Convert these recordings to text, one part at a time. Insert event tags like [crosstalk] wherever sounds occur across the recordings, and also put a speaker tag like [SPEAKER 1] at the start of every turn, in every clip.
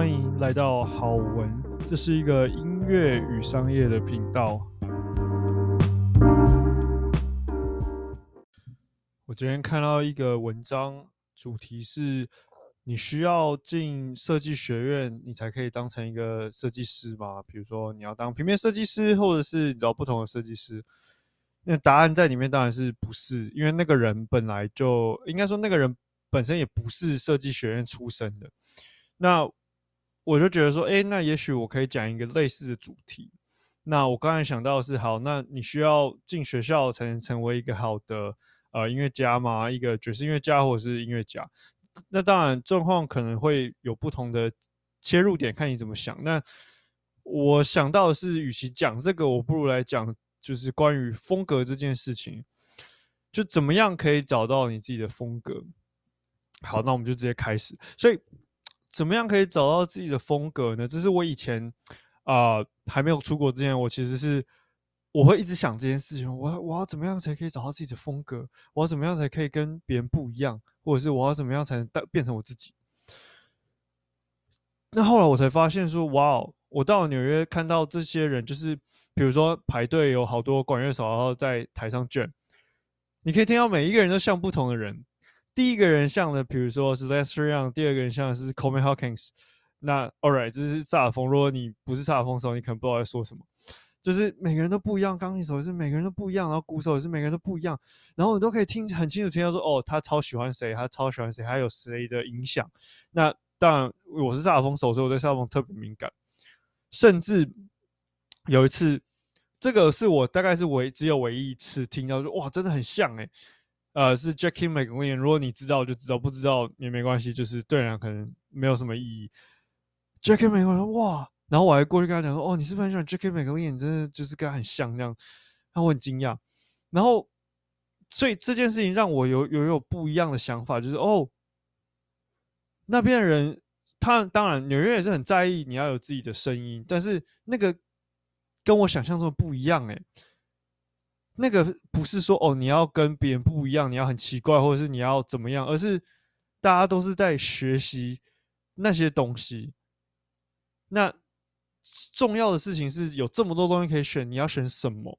[SPEAKER 1] 欢迎来到好文，这是一个音乐与商业的频道。我今天看到一个文章，主题是：你需要进设计学院，你才可以当成一个设计师吗？比如说，你要当平面设计师，或者是你找不同的设计师？那答案在里面当然是不是，因为那个人本来就应该说，那个人本身也不是设计学院出身的。那我就觉得说，诶，那也许我可以讲一个类似的主题。那我刚才想到的是，好，那你需要进学校才能成为一个好的呃音乐家吗？一个爵士音乐家或者是音乐家？那当然状况可能会有不同的切入点，看你怎么想。那我想到的是，与其讲这个，我不如来讲就是关于风格这件事情，就怎么样可以找到你自己的风格。好，那我们就直接开始。所以。怎么样可以找到自己的风格呢？这是我以前啊、还没有出国之前，我其实是我会一直想这件事情。我我要怎么样才可以找到自己的风格？我要怎么样才可以跟别人不一样？或者是我要怎么样才能变成我自己？那后来我才发现说，哇哦！我到了纽约看到这些人，就是比如说排队有好多管乐手，然后在台上卷你可以听到每一个人都像不同的人。第一个人像的，比如说是 Lester Young，第二个人像的是 Coleman Hawkins。那 All right，这是萨尔风。如果你不是萨尔风手，你可能不知道在说什么。就是每个人都不一样，钢琴手是每个人都不一样，然后鼓手也是每个人都不一样。然后你都可以听很清楚听到说，哦，他超喜欢谁，他超喜欢谁，他有谁的影响。那当然，我是萨尔风手，所以我对萨尔风特别敏感。甚至有一次，这个是我大概是唯只有唯一一次听到说，哇，真的很像哎、欸。呃，是 Jackie McLean。如果你知道就知道，不知道也没关系，就是对人可能没有什么意义。Jackie McLean，哇！然后我还过去跟他讲说：“哦，你是不是很喜欢 Jackie McLean？真的就是跟他很像那样。”他会很惊讶。然后，所以这件事情让我有有有不一样的想法，就是哦，那边的人，他当然纽约也是很在意你要有自己的声音，但是那个跟我想象中的不一样，诶。那个不是说哦，你要跟别人不一样，你要很奇怪，或者是你要怎么样，而是大家都是在学习那些东西。那重要的事情是有这么多东西可以选，你要选什么？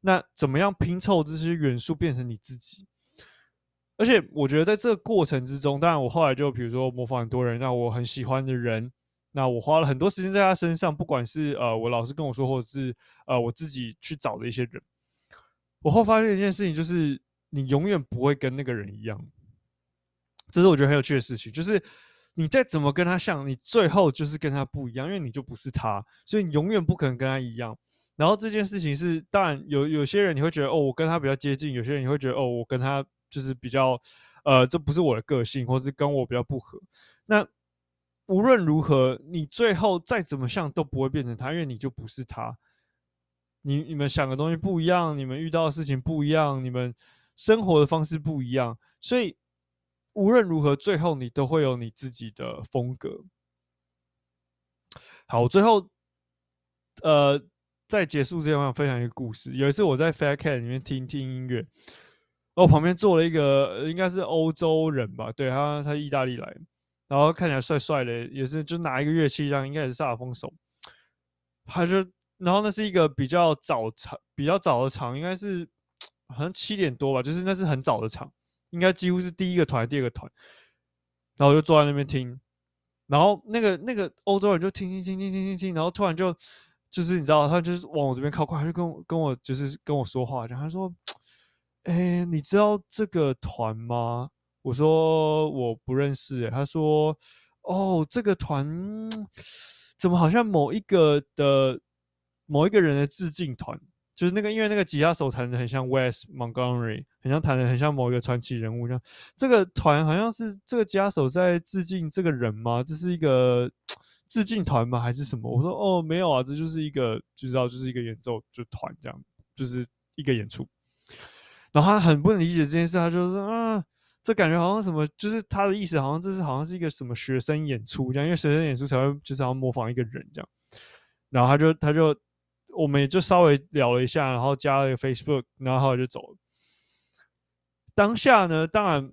[SPEAKER 1] 那怎么样拼凑这些元素变成你自己？而且我觉得在这个过程之中，当然我后来就比如说模仿很多人，那我很喜欢的人，那我花了很多时间在他身上，不管是呃我老师跟我说，或者是呃我自己去找的一些人。我后发现一件事情，就是你永远不会跟那个人一样，这是我觉得很有趣的事情。就是你再怎么跟他像，你最后就是跟他不一样，因为你就不是他，所以你永远不可能跟他一样。然后这件事情是，当然有有些人你会觉得哦，我跟他比较接近；有些人你会觉得哦，我跟他就是比较，呃，这不是我的个性，或是跟我比较不合。那无论如何，你最后再怎么像都不会变成他，因为你就不是他。你你们想的东西不一样，你们遇到的事情不一样，你们生活的方式不一样，所以无论如何，最后你都会有你自己的风格。好，最后呃，在结束之前，我想分享一个故事。有一次我在 Fat Cat 里面听听音乐，我旁边坐了一个应该是欧洲人吧，对，他他意大利来，然后看起来帅帅的，也是就拿一个乐器这样，应该也是萨尔风手，他就。然后那是一个比较早场，比较早的场，应该是好像七点多吧，就是那是很早的场，应该几乎是第一个团、第二个团。然后就坐在那边听，然后那个那个欧洲人就听听听听听听听，然后突然就就是你知道，他就是往我这边靠过来，他就跟我跟我就是跟我说话，然后他说：“哎，你知道这个团吗？”我说：“我不认识。”他说：“哦，这个团 [tsk] 怎么好像某一个的。”某一个人的致敬团，就是那个，因为那个吉他手弹的很像 Wes Montgomery，很像弹的很像某一个传奇人物这样。这个团好像是这个吉他手在致敬这个人吗？这是一个致敬团吗？还是什么？我说哦，没有啊，这就是一个就知道就是一个演奏就团这样，就是一个演出。然后他很不能理解这件事，他就说啊，这感觉好像什么，就是他的意思好像这是好像是一个什么学生演出这样，因为学生演出才会就是要模仿一个人这样。然后他就他就。我们也就稍微聊了一下，然后加了一个 Facebook，然后后来就走了。当下呢，当然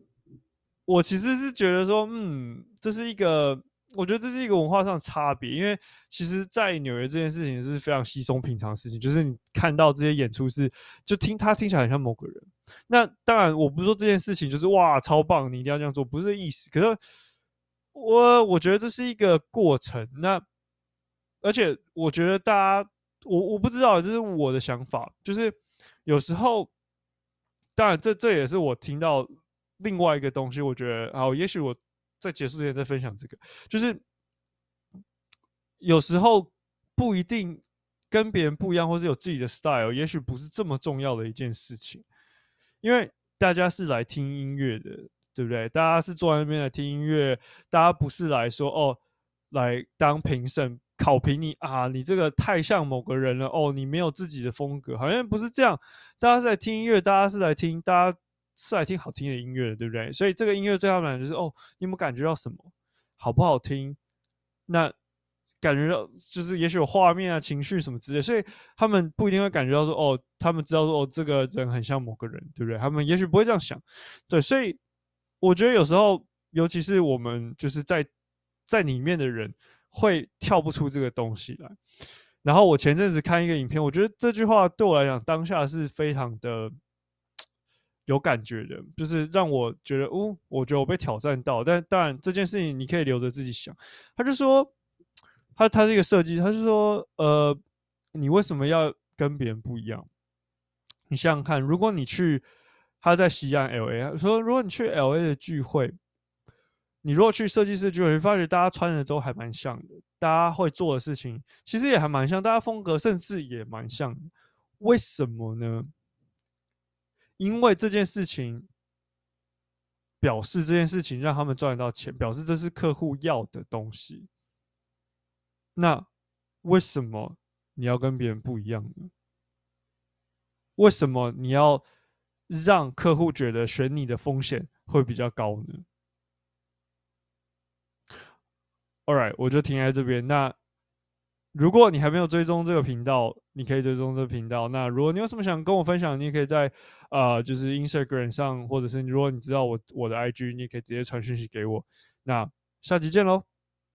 [SPEAKER 1] 我其实是觉得说，嗯，这是一个我觉得这是一个文化上的差别，因为其实，在纽约这件事情是非常稀松平常的事情，就是你看到这些演出是，就听他听起来很像某个人。那当然，我不是说这件事情就是哇超棒，你一定要这样做，不是这意思。可是我我觉得这是一个过程。那而且我觉得大家，我我不知道，这是我的想法，就是有时候，当然这这也是我听到另外一个东西，我觉得好，也许我。在结束之前再分享这个，就是有时候不一定跟别人不一样，或是有自己的 style，也许不是这么重要的一件事情。因为大家是来听音乐的，对不对？大家是坐在那边来听音乐，大家不是来说哦，来当评审考评你啊，你这个太像某个人了哦，你没有自己的风格，好像不是这样。大家是来听音乐，大家是来听，大家。是来听好听的音乐的，对不对？所以这个音乐对他们来讲就是哦，你有没有感觉到什么？好不好听？那感觉到就是也许有画面啊、情绪什么之类，所以他们不一定会感觉到说哦，他们知道说哦，这个人很像某个人，对不对？他们也许不会这样想，对。所以我觉得有时候，尤其是我们就是在在里面的人，会跳不出这个东西来。然后我前阵子看一个影片，我觉得这句话对我来讲当下是非常的。[tsk] 有感觉的，就是让我觉得，哦，我觉得我被挑战到。但当然，这件事情你可以留着自己想。他就说，他他是一个设计，他就说，呃，你为什么要跟别人不一样？你想想看，如果你去他在西安 LA，说如果你去 LA 的聚会，你如果去设计师聚会，发觉大家穿的都还蛮像的，大家会做的事情其实也还蛮像，大家风格甚至也蛮像。为什么呢？因为这件事情表示这件事情让他们赚得到钱，表示这是客户要的东西。那为什么你要跟别人不一样呢？为什么你要让客户觉得选你的风险会比较高呢？All right，我就停在这边。那。如果你还没有追踪这个频道，你可以追踪这个频道。那如果你有什么想跟我分享，你也可以在、呃，就是 Instagram 上，或者是如果你知道我我的 IG，你也可以直接传讯息给我。那下集见喽。